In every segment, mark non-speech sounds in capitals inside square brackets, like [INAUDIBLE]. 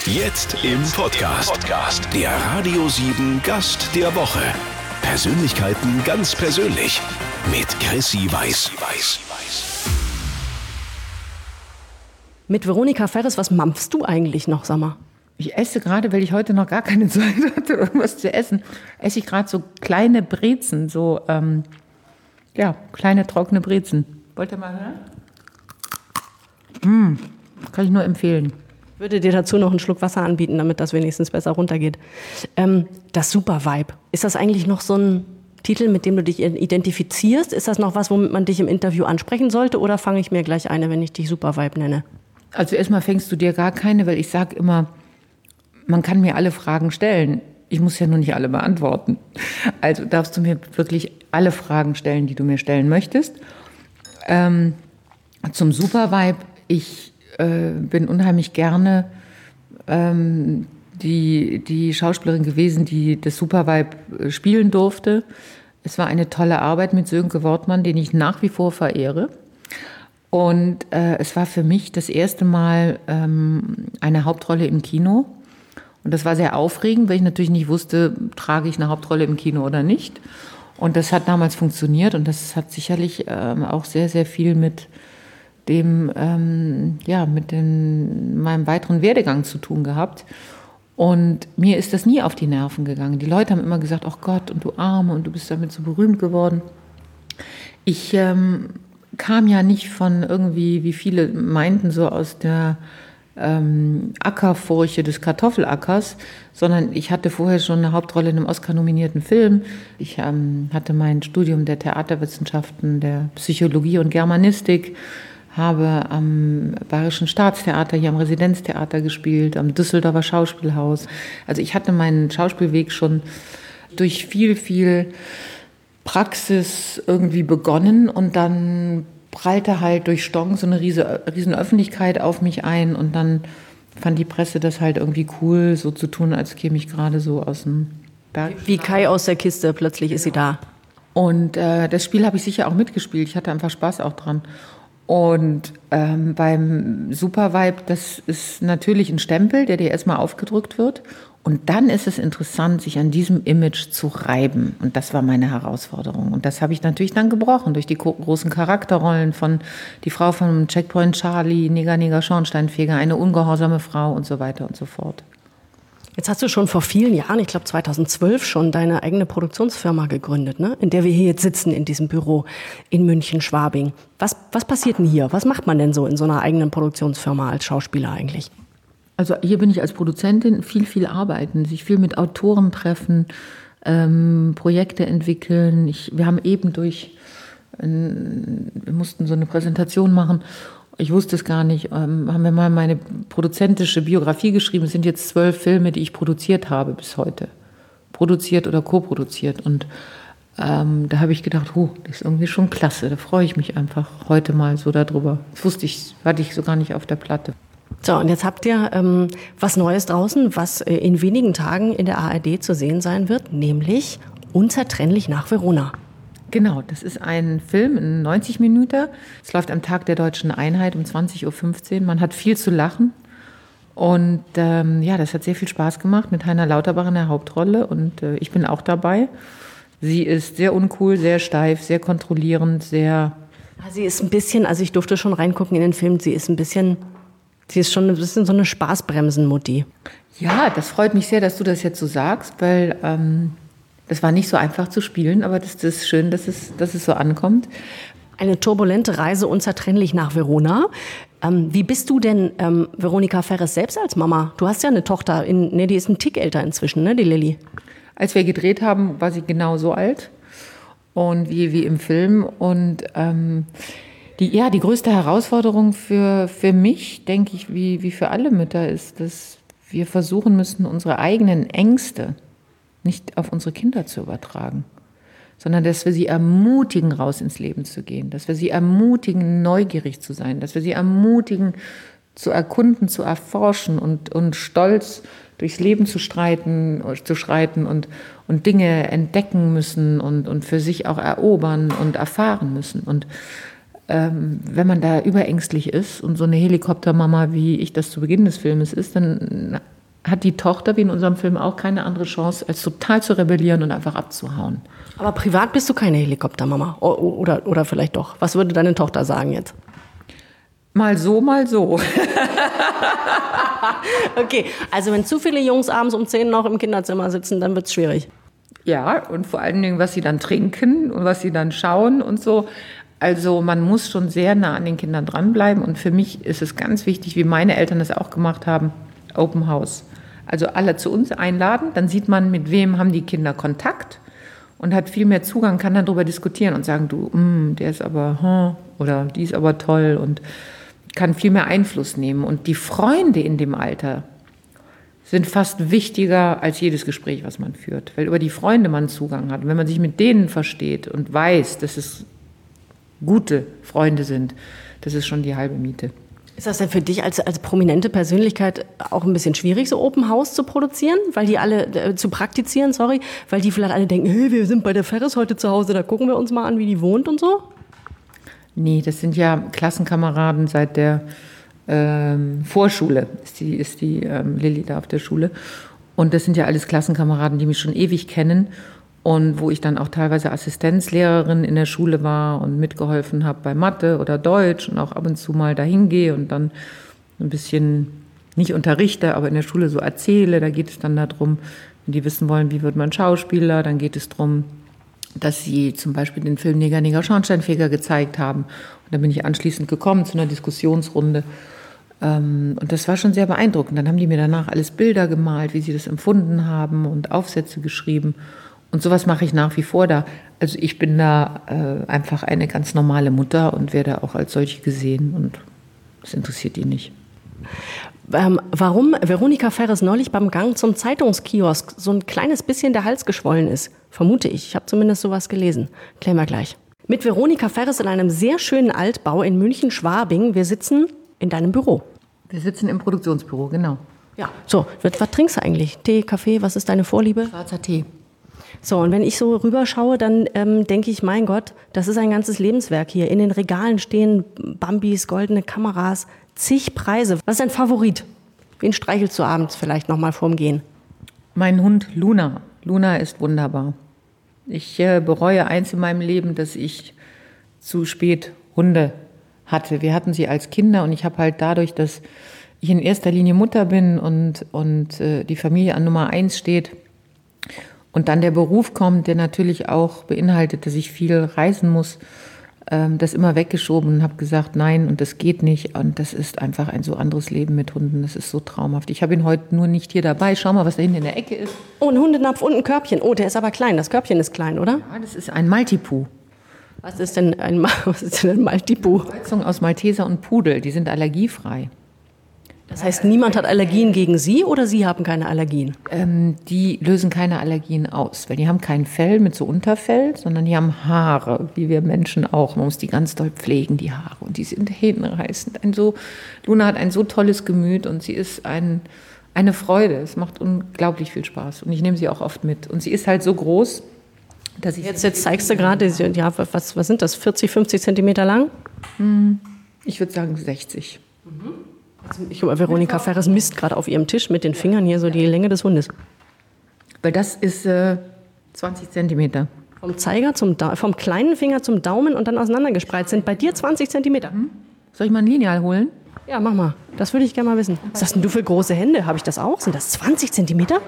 Jetzt im Podcast. Der Radio 7 Gast der Woche. Persönlichkeiten ganz persönlich mit Chrissy Weiß. Mit Veronika Ferres, was mampfst du eigentlich noch, sag mal? Ich esse gerade, weil ich heute noch gar keine [LAUGHS] Zeit hatte, irgendwas zu essen, esse ich gerade so kleine Brezen, so, ähm, ja, kleine trockene Brezen. Wollt ihr mal hören? Mm, kann ich nur empfehlen. Ich würde dir dazu noch einen Schluck Wasser anbieten, damit das wenigstens besser runtergeht. Ähm, das Super Vibe. Ist das eigentlich noch so ein Titel, mit dem du dich identifizierst? Ist das noch was, womit man dich im Interview ansprechen sollte? Oder fange ich mir gleich eine, wenn ich dich Super Vibe nenne? Also erstmal fängst du dir gar keine, weil ich sage immer, man kann mir alle Fragen stellen. Ich muss ja nur nicht alle beantworten. Also darfst du mir wirklich alle Fragen stellen, die du mir stellen möchtest. Ähm, zum Supervibe. Ich äh, bin unheimlich gerne ähm, die, die Schauspielerin gewesen, die das Supervibe äh, spielen durfte. Es war eine tolle Arbeit mit Sönke Wortmann, den ich nach wie vor verehre. Und äh, es war für mich das erste Mal ähm, eine Hauptrolle im Kino. Und das war sehr aufregend, weil ich natürlich nicht wusste, trage ich eine Hauptrolle im Kino oder nicht. Und das hat damals funktioniert und das hat sicherlich ähm, auch sehr, sehr viel mit dem, ähm, ja, mit dem, meinem weiteren Werdegang zu tun gehabt. Und mir ist das nie auf die Nerven gegangen. Die Leute haben immer gesagt, ach Gott, und du Arme, und du bist damit so berühmt geworden. Ich ähm, kam ja nicht von irgendwie, wie viele meinten, so aus der ähm, Ackerfurche des Kartoffelackers, sondern ich hatte vorher schon eine Hauptrolle in einem Oscar-nominierten Film. Ich ähm, hatte mein Studium der Theaterwissenschaften, der Psychologie und Germanistik, habe am Bayerischen Staatstheater, hier am Residenztheater gespielt, am Düsseldorfer Schauspielhaus. Also ich hatte meinen Schauspielweg schon durch viel, viel Praxis irgendwie begonnen und dann prallte halt durch Stong so eine riese, riesen Öffentlichkeit auf mich ein und dann fand die Presse das halt irgendwie cool, so zu tun, als käme ich gerade so aus dem Berg. Wie Kai aus der Kiste, plötzlich ist sie da. Und äh, das Spiel habe ich sicher auch mitgespielt. Ich hatte einfach Spaß auch dran. Und ähm, beim Super Vibe, das ist natürlich ein Stempel, der dir erstmal aufgedrückt wird. Und dann ist es interessant, sich an diesem Image zu reiben. Und das war meine Herausforderung. Und das habe ich natürlich dann gebrochen durch die großen Charakterrollen von die Frau von Checkpoint Charlie, Neger, Neger, Schornsteinfeger, eine ungehorsame Frau und so weiter und so fort. Jetzt hast du schon vor vielen Jahren, ich glaube 2012 schon, deine eigene Produktionsfirma gegründet, ne? in der wir hier jetzt sitzen, in diesem Büro in München-Schwabing. Was, was passiert denn hier? Was macht man denn so in so einer eigenen Produktionsfirma als Schauspieler eigentlich? Also hier bin ich als Produzentin viel, viel arbeiten, sich viel mit Autoren treffen, ähm, Projekte entwickeln. Ich, wir haben eben durch, äh, wir mussten so eine Präsentation machen. Ich wusste es gar nicht. Ähm, haben wir mal meine produzentische Biografie geschrieben. Es sind jetzt zwölf Filme, die ich produziert habe bis heute. Produziert oder co-produziert. Und ähm, da habe ich gedacht, oh, das ist irgendwie schon klasse. Da freue ich mich einfach heute mal so darüber. Das wusste ich, hatte ich so gar nicht auf der Platte. So, und jetzt habt ihr ähm, was Neues draußen, was äh, in wenigen Tagen in der ARD zu sehen sein wird, nämlich Unzertrennlich nach Verona. Genau, das ist ein Film in 90 Minuten. Es läuft am Tag der deutschen Einheit um 20.15 Uhr. Man hat viel zu lachen. Und ähm, ja, das hat sehr viel Spaß gemacht mit Heiner Lauterbach in der Hauptrolle. Und äh, ich bin auch dabei. Sie ist sehr uncool, sehr steif, sehr kontrollierend, sehr. Sie ist ein bisschen, also ich durfte schon reingucken in den Film, sie ist ein bisschen Sie ist schon ein bisschen so eine Spaßbremsen-Mutti. Ja, das freut mich sehr, dass du das jetzt so sagst, weil ähm, das war nicht so einfach zu spielen, aber das, das ist schön, dass es, dass es so ankommt. Eine turbulente Reise unzertrennlich nach Verona. Ähm, wie bist du denn, ähm, Veronika Ferres, selbst als Mama? Du hast ja eine Tochter, in, ne, die ist ein Tick älter inzwischen, ne, die Lilly. Als wir gedreht haben, war sie genau so alt und wie, wie im Film. Und ähm, die, ja, die größte Herausforderung für, für mich, denke ich, wie, wie für alle Mütter, ist, dass wir versuchen müssen, unsere eigenen Ängste nicht auf unsere Kinder zu übertragen, sondern dass wir sie ermutigen, raus ins Leben zu gehen, dass wir sie ermutigen, neugierig zu sein, dass wir sie ermutigen, zu erkunden, zu erforschen und, und stolz durchs Leben zu streiten, zu schreiten und, und Dinge entdecken müssen und, und für sich auch erobern und erfahren müssen. Und ähm, wenn man da überängstlich ist und so eine Helikoptermama, wie ich das zu Beginn des Filmes ist, dann hat die Tochter, wie in unserem Film auch, keine andere Chance, als total zu rebellieren und einfach abzuhauen. Aber privat bist du keine Helikoptermama. Oder, oder vielleicht doch. Was würde deine Tochter sagen jetzt? Mal so, mal so. [LAUGHS] Okay, also wenn zu viele Jungs abends um 10 noch im Kinderzimmer sitzen, dann wird es schwierig. Ja, und vor allen Dingen, was sie dann trinken und was sie dann schauen und so. Also man muss schon sehr nah an den Kindern dranbleiben. Und für mich ist es ganz wichtig, wie meine Eltern das auch gemacht haben, Open House. Also alle zu uns einladen, dann sieht man, mit wem haben die Kinder Kontakt und hat viel mehr Zugang, kann dann darüber diskutieren und sagen, du, mm, der ist aber, hm, oder die ist aber toll und kann viel mehr Einfluss nehmen. Und die Freunde in dem Alter, sind fast wichtiger als jedes Gespräch, was man führt, weil über die Freunde man Zugang hat. Und wenn man sich mit denen versteht und weiß, dass es gute Freunde sind, das ist schon die halbe Miete. Ist das denn für dich als, als prominente Persönlichkeit auch ein bisschen schwierig, so Open House zu produzieren? Weil die alle, äh, zu praktizieren, sorry, weil die vielleicht alle denken, hey, wir sind bei der Ferris heute zu Hause, da gucken wir uns mal an, wie die wohnt und so? Nee, das sind ja Klassenkameraden seit der ähm, Vorschule, ist die, ist die ähm, Lilly da auf der Schule. Und das sind ja alles Klassenkameraden, die mich schon ewig kennen und wo ich dann auch teilweise Assistenzlehrerin in der Schule war und mitgeholfen habe bei Mathe oder Deutsch und auch ab und zu mal dahin gehe und dann ein bisschen nicht unterrichte, aber in der Schule so erzähle. Da geht es dann darum, wenn die wissen wollen, wie wird man Schauspieler, dann geht es darum, dass sie zum Beispiel den Film Neger, Neger, Schornsteinfeger gezeigt haben. Und dann bin ich anschließend gekommen zu einer Diskussionsrunde. Ähm, Und das war schon sehr beeindruckend. Dann haben die mir danach alles Bilder gemalt, wie sie das empfunden haben und Aufsätze geschrieben. Und sowas mache ich nach wie vor da. Also ich bin da äh, einfach eine ganz normale Mutter und werde auch als solche gesehen und das interessiert die nicht. Ähm, warum Veronika Ferres neulich beim Gang zum Zeitungskiosk so ein kleines bisschen der Hals geschwollen ist, vermute ich. Ich habe zumindest sowas gelesen. Klären wir gleich. Mit Veronika Ferres in einem sehr schönen Altbau in München-Schwabing. Wir sitzen in deinem Büro. Wir sitzen im Produktionsbüro, genau. Ja. So, was, was trinkst du eigentlich? Tee, Kaffee, was ist deine Vorliebe? Schwarzer Tee. So, und wenn ich so rüberschaue, dann ähm, denke ich, mein Gott, das ist ein ganzes Lebenswerk hier. In den Regalen stehen Bambis, goldene Kameras, zig Preise. Was ist dein Favorit? Wen streichelst du abends vielleicht nochmal vorm Gehen? Mein Hund Luna. Luna ist wunderbar. Ich äh, bereue eins in meinem Leben, dass ich zu spät Hunde hatte. Wir hatten sie als Kinder und ich habe halt dadurch, dass ich in erster Linie Mutter bin und, und äh, die Familie an Nummer eins steht und dann der Beruf kommt, der natürlich auch beinhaltet, dass ich viel reisen muss, ähm, das immer weggeschoben und habe gesagt, nein, und das geht nicht. Und das ist einfach ein so anderes Leben mit Hunden. Das ist so traumhaft. Ich habe ihn heute nur nicht hier dabei. Schau mal, was da hinten in der Ecke ist. Oh, ein Hundenapf und ein Körbchen. Oh, der ist aber klein. Das Körbchen ist klein, oder? Ja, das ist ein Maltipoo. Was ist denn ein, [LAUGHS] was ist denn ein Maltipu? Kreuzung aus Malteser und Pudel. Die sind allergiefrei. Das heißt, niemand hat Allergien gegen Sie oder Sie haben keine Allergien? Ähm, die lösen keine Allergien aus, weil die haben kein Fell mit so Unterfell, sondern die haben Haare, wie wir Menschen auch. Man muss die ganz doll pflegen, die Haare. Und die sind hähnenreißend. Ein so, Luna hat ein so tolles Gemüt und sie ist ein, eine Freude. Es macht unglaublich viel Spaß. Und ich nehme sie auch oft mit. Und sie ist halt so groß, dass ich Jetzt, jetzt zeigst du gerade, ja, was, was sind das, 40, 50 Zentimeter lang? ich würde sagen 60. Ich, Veronika Ferres misst gerade auf ihrem Tisch mit den Fingern hier so die Länge des Hundes. Weil das ist äh, 20 Zentimeter. Vom Zeiger zum da vom kleinen Finger zum Daumen und dann auseinandergespreizt sind bei dir 20 Zentimeter. Soll ich mal ein Lineal holen? Ja, mach mal. Das würde ich gerne mal wissen. Was hast denn du für große Hände? Habe ich das auch? Sind das 20 Zentimeter?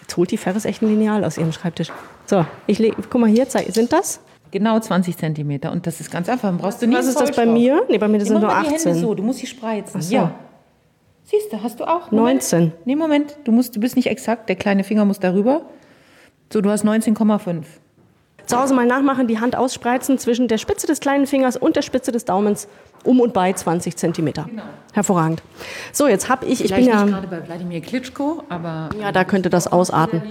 Jetzt holt die Ferris echt ein Lineal aus ihrem Schreibtisch. So, ich leg, guck mal hier, zeig, sind das? Genau 20 Zentimeter. Und das ist ganz einfach. Dann brauchst du nicht Was ist das bei mir? Nee, bei mir sind nur mach mal die Hände 18. so, du musst sie spreizen. so. Ja. Siehst du, hast du auch. 19. Nee, Moment. Du, musst, du bist nicht exakt. Der kleine Finger muss darüber. So, du hast 19,5. Zu Hause mal nachmachen, die Hand ausspreizen zwischen der Spitze des kleinen Fingers und der Spitze des Daumens um und bei 20 Zentimeter. Hervorragend. So, jetzt habe ich, ich bin Vielleicht ja, nicht gerade bei Wladimir Klitschko, aber ja, da könnte das ausarten.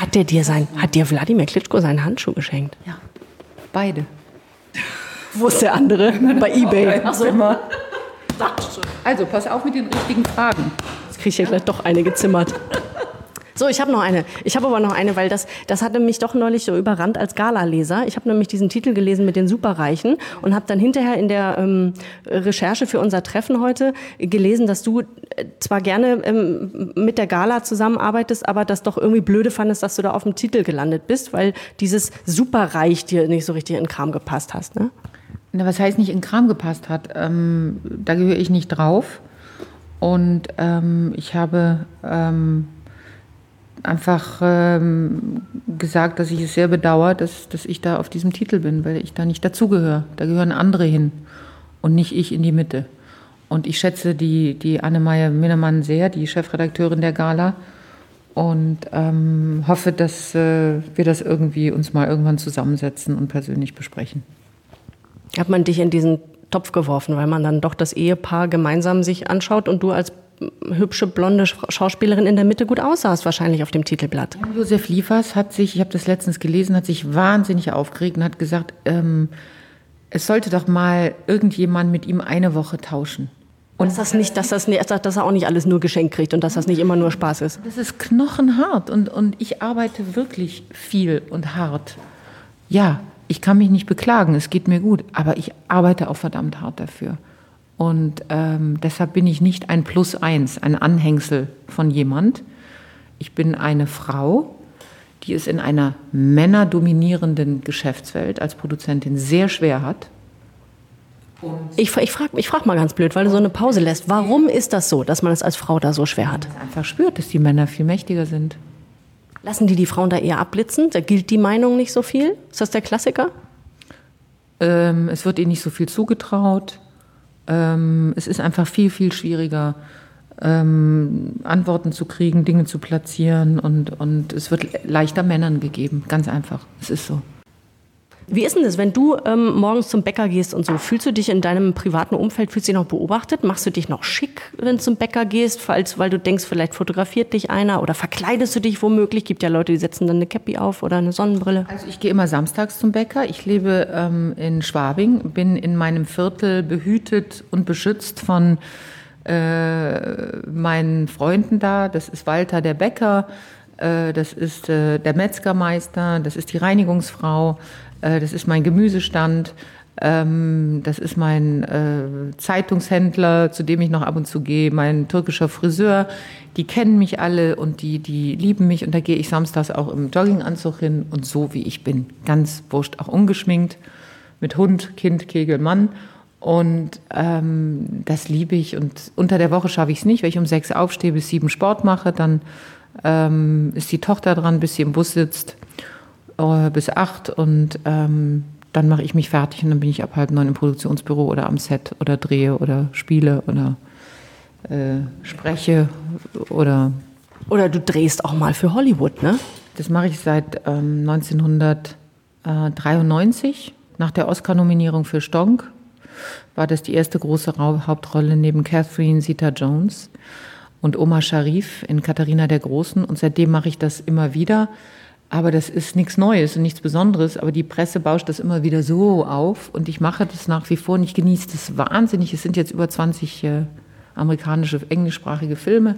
Hat der dir sein, hat dir Wladimir Klitschko seinen Handschuh geschenkt? Ja, beide. Wo ist der andere? Bei Ebay. Ach so. Immer. Also, pass auf mit den richtigen Fragen. Jetzt kriege ich ja gleich doch eine gezimmert. So, ich habe noch eine. Ich habe aber noch eine, weil das, das hatte mich doch neulich so überrannt als Gala-Leser. Ich habe nämlich diesen Titel gelesen mit den Superreichen und habe dann hinterher in der ähm, Recherche für unser Treffen heute gelesen, dass du äh, zwar gerne ähm, mit der Gala zusammenarbeitest, aber das doch irgendwie blöde fandest, dass du da auf dem Titel gelandet bist, weil dieses Superreich dir nicht so richtig in den Kram gepasst hast. Ne? Na, was heißt nicht in den Kram gepasst hat? Ähm, da gehöre ich nicht drauf. Und ähm, ich habe ähm, einfach ähm, gesagt, dass ich es sehr bedauere, dass, dass ich da auf diesem Titel bin, weil ich da nicht dazugehöre. Da gehören andere hin und nicht ich in die Mitte. Und ich schätze die, die Annemeier Minnemann sehr, die Chefredakteurin der Gala, und ähm, hoffe, dass äh, wir das irgendwie uns mal irgendwann zusammensetzen und persönlich besprechen. Hat man dich in diesen Topf geworfen, weil man dann doch das Ehepaar gemeinsam sich anschaut und du als hübsche blonde Schauspielerin in der Mitte gut aussahst, wahrscheinlich auf dem Titelblatt. Josef Liefers hat sich, ich habe das letztens gelesen, hat sich wahnsinnig aufgeregt und hat gesagt, ähm, es sollte doch mal irgendjemand mit ihm eine Woche tauschen. Und dass das nicht, dass das dass er auch nicht alles nur geschenkt kriegt und dass das nicht immer nur Spaß ist. Das ist knochenhart und, und ich arbeite wirklich viel und hart. Ja, ich kann mich nicht beklagen, es geht mir gut, aber ich arbeite auch verdammt hart dafür. Und ähm, deshalb bin ich nicht ein Plus eins, ein Anhängsel von jemand. Ich bin eine Frau, die es in einer männerdominierenden Geschäftswelt als Produzentin sehr schwer hat. Ich, ich frage ich frag mal ganz blöd, weil du so eine Pause lässt. Warum ist das so, dass man es als Frau da so schwer hat? Man einfach spürt, dass die Männer viel mächtiger sind. Lassen die die Frauen da eher abblitzen? Da gilt die Meinung nicht so viel? Ist das der Klassiker? Ähm, es wird ihnen nicht so viel zugetraut. Ähm, es ist einfach viel, viel schwieriger, ähm, Antworten zu kriegen, Dinge zu platzieren und, und es wird leichter Männern gegeben. Ganz einfach. Es ist so. Wie ist denn das, wenn du ähm, morgens zum Bäcker gehst und so? Fühlst du dich in deinem privaten Umfeld, fühlst du dich noch beobachtet? Machst du dich noch schick, wenn du zum Bäcker gehst, falls, weil du denkst, vielleicht fotografiert dich einer oder verkleidest du dich womöglich? Gibt ja Leute, die setzen dann eine Cappy auf oder eine Sonnenbrille. Also ich gehe immer samstags zum Bäcker. Ich lebe ähm, in Schwabing, bin in meinem Viertel behütet und beschützt von äh, meinen Freunden da. Das ist Walter der Bäcker, äh, das ist äh, der Metzgermeister, das ist die Reinigungsfrau. Äh, das ist mein Gemüsestand, ähm, das ist mein äh, Zeitungshändler, zu dem ich noch ab und zu gehe, mein türkischer Friseur. Die kennen mich alle und die, die lieben mich und da gehe ich samstags auch im Jogginganzug hin und so wie ich bin, ganz wurscht, auch ungeschminkt, mit Hund, Kind, Kegel, Mann. Und ähm, das liebe ich. Und unter der Woche schaffe ich es nicht, weil ich um sechs aufstehe, bis sieben Sport mache. Dann ähm, ist die Tochter dran, bis sie im Bus sitzt bis acht und ähm, dann mache ich mich fertig und dann bin ich ab halb neun im Produktionsbüro oder am Set oder drehe oder spiele oder äh, spreche oder. Oder du drehst auch mal für Hollywood, ne? Das mache ich seit ähm, 1993. Nach der Oscar-Nominierung für Stonk war das die erste große Hauptrolle neben Catherine Zeta-Jones und Oma Sharif in Katharina der Großen. Und seitdem mache ich das immer wieder. Aber das ist nichts Neues und nichts Besonderes. Aber die Presse bauscht das immer wieder so auf. Und ich mache das nach wie vor und ich genieße das wahnsinnig. Es sind jetzt über 20 äh, amerikanische, englischsprachige Filme.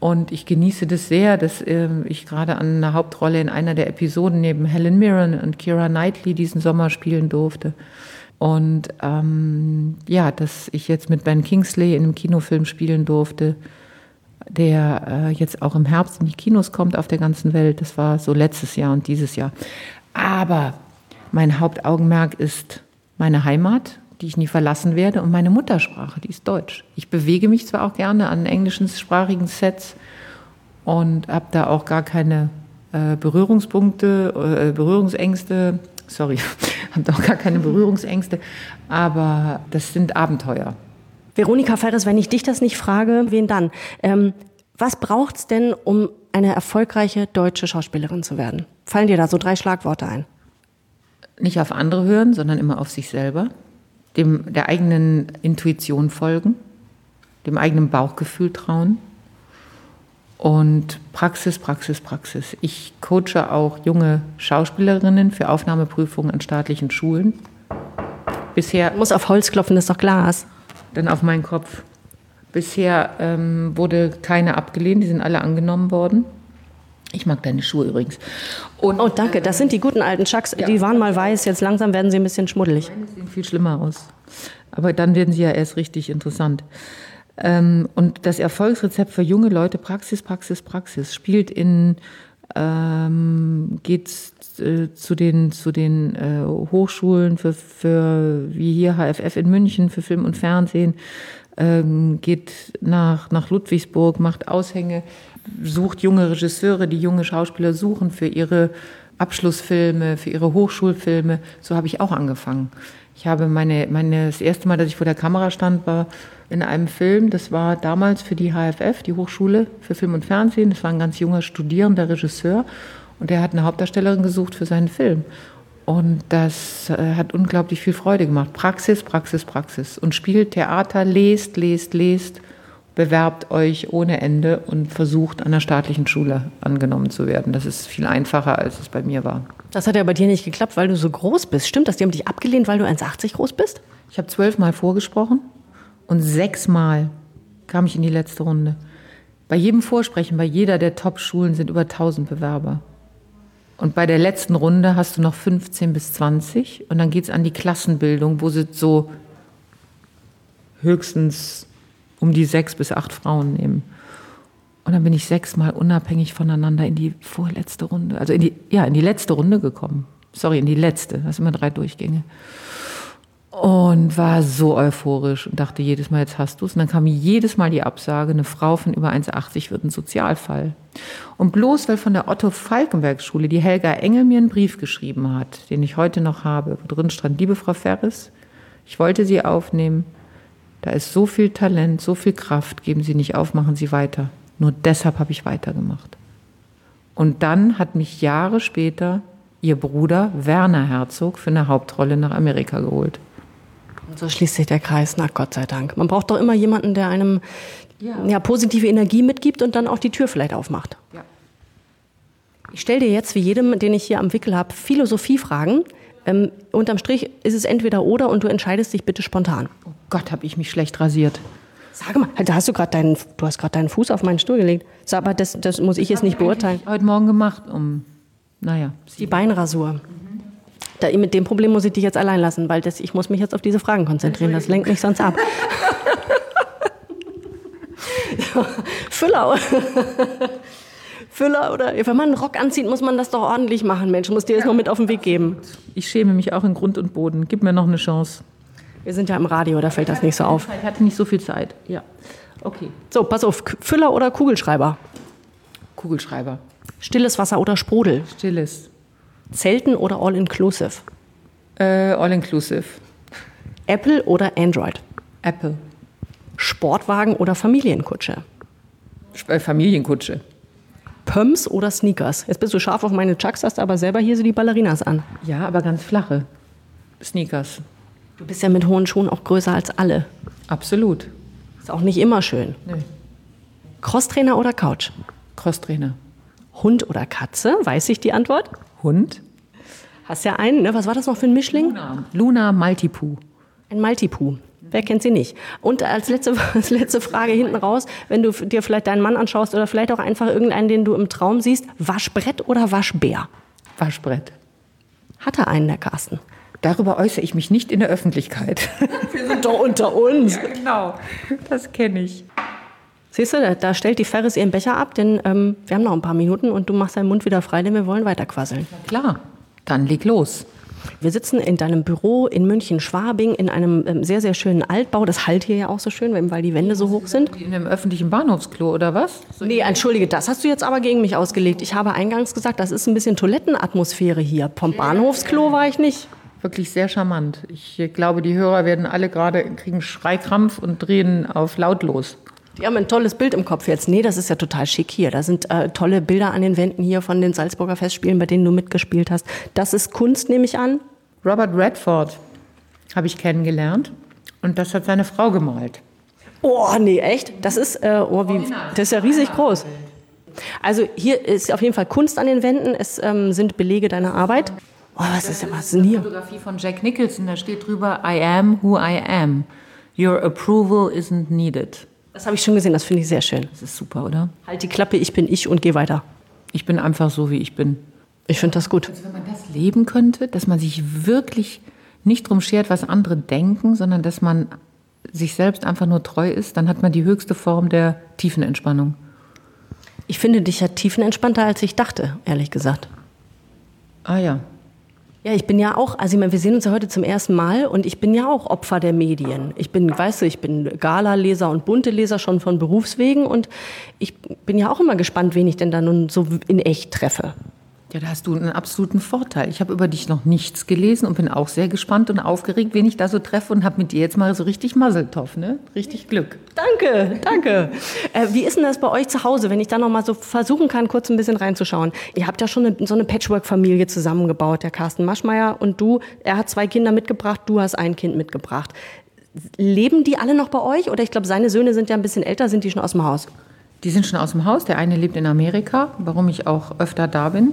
Und ich genieße das sehr, dass äh, ich gerade an einer Hauptrolle in einer der Episoden neben Helen Mirren und Kira Knightley diesen Sommer spielen durfte. Und ähm, ja, dass ich jetzt mit Ben Kingsley in einem Kinofilm spielen durfte der äh, jetzt auch im Herbst in die Kinos kommt auf der ganzen Welt. Das war so letztes Jahr und dieses Jahr. Aber mein Hauptaugenmerk ist meine Heimat, die ich nie verlassen werde, und meine Muttersprache, die ist Deutsch. Ich bewege mich zwar auch gerne an englischsprachigen Sets und habe da auch gar keine äh, Berührungspunkte, äh, Berührungsängste. Sorry, [LAUGHS] habe da auch gar keine Berührungsängste, aber das sind Abenteuer. Veronika Ferres, wenn ich dich das nicht frage, wen dann? Ähm, was braucht es denn, um eine erfolgreiche deutsche Schauspielerin zu werden? Fallen dir da so drei Schlagworte ein? Nicht auf andere hören, sondern immer auf sich selber, dem der eigenen Intuition folgen, dem eigenen Bauchgefühl trauen und Praxis, Praxis, Praxis. Ich coache auch junge Schauspielerinnen für Aufnahmeprüfungen an staatlichen Schulen. Bisher muss auf Holz klopfen, das ist doch Glas dann auf meinen Kopf. Bisher ähm, wurde keine abgelehnt, die sind alle angenommen worden. Ich mag deine Schuhe übrigens. Und, oh, danke. Das sind die guten alten Chucks. Ja. Die waren mal weiß, jetzt langsam werden sie ein bisschen schmuddelig. Meine sehen viel schlimmer aus. Aber dann werden sie ja erst richtig interessant. Ähm, und das Erfolgsrezept für junge Leute, Praxis, Praxis, Praxis, spielt in, ähm, geht äh, zu den, zu den äh, Hochschulen für, für, wie hier HFF in München, für Film und Fernsehen, ähm, geht nach, nach Ludwigsburg, macht Aushänge, sucht junge Regisseure, die junge Schauspieler suchen für ihre Abschlussfilme, für ihre Hochschulfilme. So habe ich auch angefangen. Ich habe meine, meine, das erste Mal, dass ich vor der Kamera stand, war in einem Film. Das war damals für die HFF, die Hochschule für Film und Fernsehen. Das war ein ganz junger studierender Regisseur und der hat eine Hauptdarstellerin gesucht für seinen Film. Und das äh, hat unglaublich viel Freude gemacht. Praxis, Praxis, Praxis. Und spielt Theater, lest, lest, lest, bewerbt euch ohne Ende und versucht, an der staatlichen Schule angenommen zu werden. Das ist viel einfacher, als es bei mir war. Das hat ja bei dir nicht geklappt, weil du so groß bist. Stimmt das? Die haben dich abgelehnt, weil du 1,80 groß bist? Ich habe zwölfmal vorgesprochen und sechsmal kam ich in die letzte Runde. Bei jedem Vorsprechen, bei jeder der Top-Schulen sind über 1000 Bewerber. Und bei der letzten Runde hast du noch 15 bis 20 und dann geht es an die Klassenbildung, wo sie so höchstens um die sechs bis acht Frauen nehmen. Und dann bin ich sechsmal unabhängig voneinander in die vorletzte Runde, also in die, ja, in die letzte Runde gekommen. Sorry, in die letzte. Das sind immer drei Durchgänge. Und war so euphorisch und dachte jedes Mal, jetzt hast du es. Und dann kam jedes Mal die Absage, eine Frau von über 1,80 wird ein Sozialfall. Und bloß weil von der Otto-Falkenberg-Schule die Helga Engel mir einen Brief geschrieben hat, den ich heute noch habe, wo drin stand, liebe Frau Ferris, ich wollte Sie aufnehmen. Da ist so viel Talent, so viel Kraft, geben Sie nicht auf, machen Sie weiter. Nur deshalb habe ich weitergemacht. Und dann hat mich Jahre später ihr Bruder Werner Herzog für eine Hauptrolle nach Amerika geholt. Und so schließt sich der Kreis, na Gott sei Dank. Man braucht doch immer jemanden, der einem ja. ja positive Energie mitgibt und dann auch die Tür vielleicht aufmacht. Ja. Ich stelle dir jetzt, wie jedem, den ich hier am Wickel habe, Philosophiefragen. Ähm, unterm Strich ist es entweder oder und du entscheidest dich bitte spontan. Oh Gott, habe ich mich schlecht rasiert. Sag mal, da hast du gerade deinen, du hast gerade deinen Fuß auf meinen Stuhl gelegt. Sag, aber das, das muss ich jetzt nicht beurteilen. Heute Morgen gemacht, um, naja. Die Beinrasur. Mhm. Da, mit dem Problem muss ich dich jetzt allein lassen, weil das, ich muss mich jetzt auf diese Fragen konzentrieren. Das lenkt mich sonst ab. [LAUGHS] Füller. Füller oder wenn man einen Rock anzieht, muss man das doch ordentlich machen, Mensch. Muss dir das noch mit auf den Weg geben. Ich schäme mich auch in Grund und Boden. Gib mir noch eine Chance. Wir sind ja im Radio, da fällt das nicht so auf. Ich hatte nicht so viel Zeit. Ja. Okay. So, pass auf. Füller oder Kugelschreiber? Kugelschreiber. Stilles Wasser oder Sprudel? Stilles. Zelten oder All-Inclusive? Äh, All-Inclusive. Apple oder Android? Apple. Sportwagen oder Familienkutsche? Äh, Familienkutsche. Pumps oder Sneakers? Jetzt bist du scharf auf meine Chucks, hast aber selber hier so die Ballerinas an. Ja, aber ganz flache Sneakers. Du bist ja mit hohen Schuhen auch größer als alle. Absolut. Ist auch nicht immer schön. Nee. Crosstrainer oder Couch? Crosstrainer. Hund oder Katze? Weiß ich die Antwort? Hund. Hast ja einen, ne? Was war das noch für ein Mischling? Luna, Luna Maltipu. Ein Maltipu. Wer kennt sie nicht? Und als letzte, [LAUGHS] als letzte Frage hinten raus, wenn du dir vielleicht deinen Mann anschaust oder vielleicht auch einfach irgendeinen, den du im Traum siehst, Waschbrett oder Waschbär? Waschbrett. Hat er einen, der Carsten? Darüber äußere ich mich nicht in der Öffentlichkeit. [LAUGHS] Wir sind doch unter uns. Ja, genau, das kenne ich. Siehst du, da stellt die Ferris ihren Becher ab, denn ähm, wir haben noch ein paar Minuten und du machst deinen Mund wieder frei, denn wir wollen weiterquasseln. Klar, dann leg los. Wir sitzen in deinem Büro in München-Schwabing in einem ähm, sehr, sehr schönen Altbau. Das halt hier ja auch so schön, weil die Wände so hoch sind. In einem öffentlichen Bahnhofsklo oder was? So nee, entschuldige, das hast du jetzt aber gegen mich ausgelegt. Ich habe eingangs gesagt, das ist ein bisschen Toilettenatmosphäre hier. Vom Bahnhofsklo war ich nicht wirklich sehr charmant. Ich glaube, die Hörer werden alle gerade kriegen Schreikrampf und drehen auf lautlos. Die haben ein tolles Bild im Kopf jetzt. Nee, das ist ja total schick hier. Da sind äh, tolle Bilder an den Wänden hier von den Salzburger Festspielen, bei denen du mitgespielt hast. Das ist Kunst, nehme ich an. Robert Redford habe ich kennengelernt und das hat seine Frau gemalt. Oh, nee, echt? Das ist, äh, oh, wie, das ist ja riesig groß. Also hier ist auf jeden Fall Kunst an den Wänden. Es ähm, sind Belege deiner Arbeit. Oh, was ist, was ist denn hier? Fotografie von Jack Nicholson, da steht drüber, I am who I am. Your approval isn't needed. Das habe ich schon gesehen, das finde ich sehr schön. Das ist super, oder? Halt die Klappe, ich bin ich und geh weiter. Ich bin einfach so, wie ich bin. Ich finde das gut. Also wenn man das leben könnte, dass man sich wirklich nicht drum schert, was andere denken, sondern dass man sich selbst einfach nur treu ist, dann hat man die höchste Form der Tiefenentspannung. Ich finde dich ja tiefenentspannter, als ich dachte, ehrlich gesagt. Ah ja. Ja, ich bin ja auch, also ich meine, wir sehen uns ja heute zum ersten Mal und ich bin ja auch Opfer der Medien. Ich bin, weißt du, ich bin Gala-Leser und bunte Leser schon von Berufswegen und ich bin ja auch immer gespannt, wen ich denn da nun so in echt treffe. Ja, da hast du einen absoluten Vorteil. Ich habe über dich noch nichts gelesen und bin auch sehr gespannt und aufgeregt, wen ich da so treffe und habe mit dir jetzt mal so richtig Muzzletoff, ne? Richtig Glück. Danke, danke. äh, wie ist denn das bei euch zu Hause, wenn ich da noch mal so versuchen kann, kurz ein bisschen reinzuschauen? Ihr habt ja schon eine, so eine Patchwork-Familie zusammengebaut, der Carsten Maschmeyer und du. Er hat zwei Kinder mitgebracht, du hast ein Kind mitgebracht. Leben die alle noch bei euch? Oder ich glaube, seine Söhne sind ja ein bisschen älter, sind die schon aus dem Haus? Die sind schon aus dem Haus. Der eine lebt in Amerika, warum ich auch öfter da bin.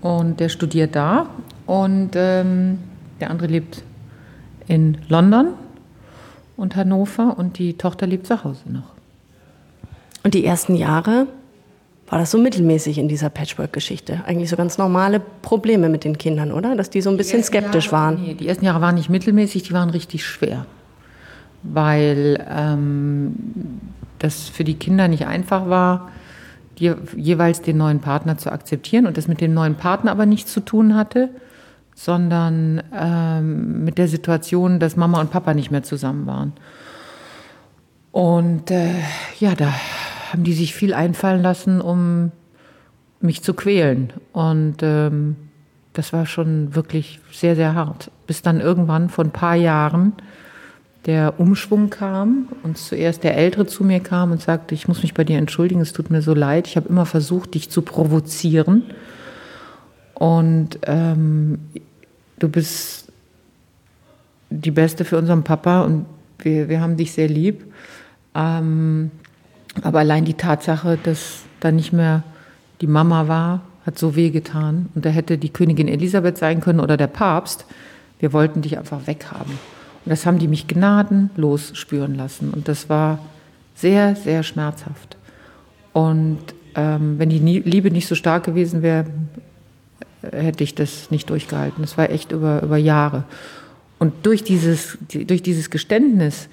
Und der studiert da. Und ähm, der andere lebt in London und Hannover. Und die Tochter lebt zu Hause noch. Und die ersten Jahre war das so mittelmäßig in dieser Patchwork-Geschichte. Eigentlich so ganz normale Probleme mit den Kindern, oder? Dass die so ein bisschen skeptisch Jahre, waren. Nee, die ersten Jahre waren nicht mittelmäßig, die waren richtig schwer. Weil ähm, das für die Kinder nicht einfach war, je, jeweils den neuen Partner zu akzeptieren und das mit dem neuen Partner aber nichts zu tun hatte, sondern ähm, mit der Situation, dass Mama und Papa nicht mehr zusammen waren. Und äh, ja, da haben die sich viel einfallen lassen, um mich zu quälen. Und ähm, das war schon wirklich sehr, sehr hart. Bis dann irgendwann vor ein paar Jahren der Umschwung kam und zuerst der Ältere zu mir kam und sagte, ich muss mich bei dir entschuldigen, es tut mir so leid, ich habe immer versucht, dich zu provozieren und ähm, du bist die Beste für unseren Papa und wir, wir haben dich sehr lieb. Ähm, aber allein die Tatsache, dass da nicht mehr die Mama war, hat so wehgetan. Und da hätte die Königin Elisabeth sein können oder der Papst. Wir wollten dich einfach weghaben. Und das haben die mich gnadenlos spüren lassen. Und das war sehr, sehr schmerzhaft. Und ähm, wenn die Liebe nicht so stark gewesen wäre, hätte ich das nicht durchgehalten. Das war echt über, über Jahre. Und durch dieses, durch dieses Geständnis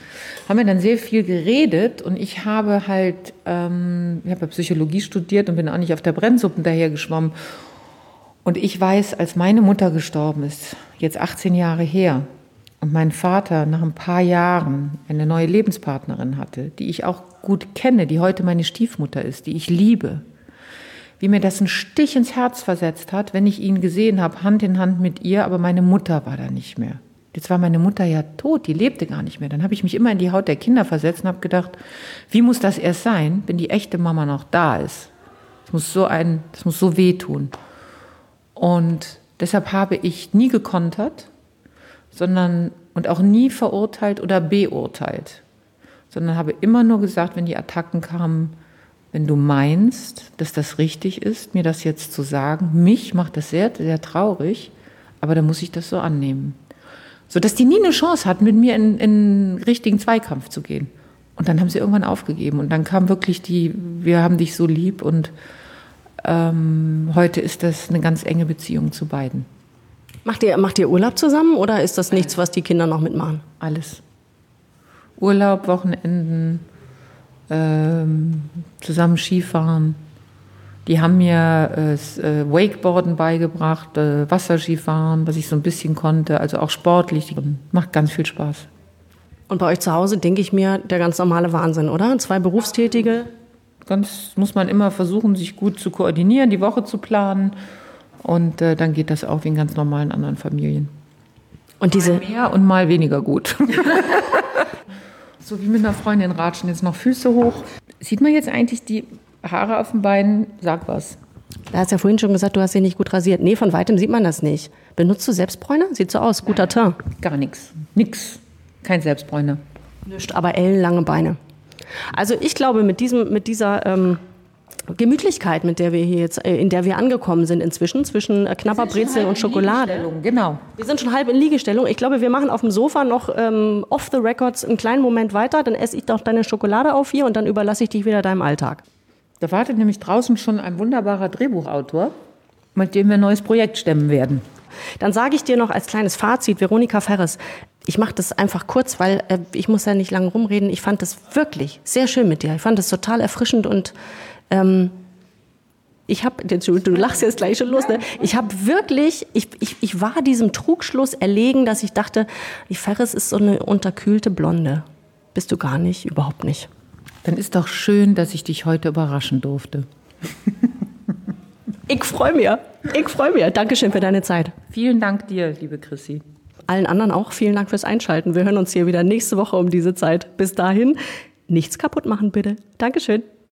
haben wir dann sehr viel geredet und ich habe halt, ähm, ich habe Psychologie studiert und bin auch nicht auf der Brennsuppen daher geschwommen. Und ich weiß, als meine Mutter gestorben ist, jetzt 18 Jahre her, und mein Vater nach ein paar Jahren eine neue Lebenspartnerin hatte, die ich auch gut kenne, die heute meine Stiefmutter ist, die ich liebe, wie mir das einen Stich ins Herz versetzt hat, wenn ich ihn gesehen habe, Hand in Hand mit ihr, aber meine Mutter war da nicht mehr. Jetzt war meine Mutter ja tot, die lebte gar nicht mehr. Dann habe ich mich immer in die Haut der Kinder versetzt und habe gedacht, wie muss das erst sein, wenn die echte Mama noch da ist? Das muss so ein, das muss so wehtun. Und deshalb habe ich nie gekontert, sondern und auch nie verurteilt oder beurteilt, sondern habe immer nur gesagt, wenn die Attacken kamen, wenn du meinst, dass das richtig ist, mir das jetzt zu sagen, mich macht das sehr, sehr traurig, aber dann muss ich das so annehmen. Sodass die nie eine Chance hatten, mit mir in, in richtigen Zweikampf zu gehen. Und dann haben sie irgendwann aufgegeben. Und dann kam wirklich die, wir haben dich so lieb und ähm, heute ist das eine ganz enge Beziehung zu beiden. Macht ihr, macht ihr Urlaub zusammen oder ist das nichts, was die Kinder noch mitmachen? Alles. Urlaub, Wochenenden, ähm, zusammen Skifahren. Die haben mir äh, äh, Wakeboarden beigebracht, äh, Wasserskifahren, was ich so ein bisschen konnte, also auch sportlich. Macht ganz viel Spaß. Und bei euch zu Hause denke ich mir, der ganz normale Wahnsinn, oder? Zwei Berufstätige. Ganz muss man immer versuchen, sich gut zu koordinieren, die Woche zu planen und äh, dann geht das auch wie in ganz normalen anderen Familien. Und diese mal mehr und mal weniger gut. [LAUGHS] so wie mit einer Freundin ratschen jetzt noch Füße hoch. Sieht man jetzt eigentlich die Haare auf den Beinen? Sag was. Da hast ja vorhin schon gesagt, du hast sie nicht gut rasiert. Nee, von weitem sieht man das nicht. Benutzt du Selbstbräuner? Sieht so aus. Guter Teint. Gar nichts. Nix. Kein Selbstbräuner. Nicht, aber ellenlange Beine. Also ich glaube, mit, diesem, mit dieser ähm, Gemütlichkeit, mit der wir hier jetzt, äh, in der wir angekommen sind inzwischen, zwischen äh, knapper Brezel und Schokolade. Genau. Wir sind schon halb in Liegestellung. Ich glaube, wir machen auf dem Sofa noch ähm, off the records einen kleinen Moment weiter, dann esse ich doch deine Schokolade auf hier und dann überlasse ich dich wieder deinem Alltag. Da wartet nämlich draußen schon ein wunderbarer Drehbuchautor, mit dem wir ein neues Projekt stemmen werden. Dann sage ich dir noch als kleines Fazit, Veronika Ferres, ich mache das einfach kurz, weil äh, ich muss ja nicht lange rumreden. Ich fand das wirklich sehr schön mit dir. Ich fand das total erfrischend und ähm, ich habe, du, du lachst jetzt gleich schon los, ne? Ich habe wirklich, ich, ich, ich war diesem Trugschluss erlegen, dass ich dachte, die Ferris ist so eine unterkühlte Blonde. Bist du gar nicht, überhaupt nicht. Dann ist doch schön, dass ich dich heute überraschen durfte. ich freue mich. Ich freue mich. Dankeschön für deine Zeit. Vielen Dank dir, liebe Chrissy. Allen anderen auch vielen Dank fürs Einschalten. Wir hören uns hier wieder nächste Woche um diese Zeit. Bis dahin, nichts kaputt machen bitte. Dankeschön.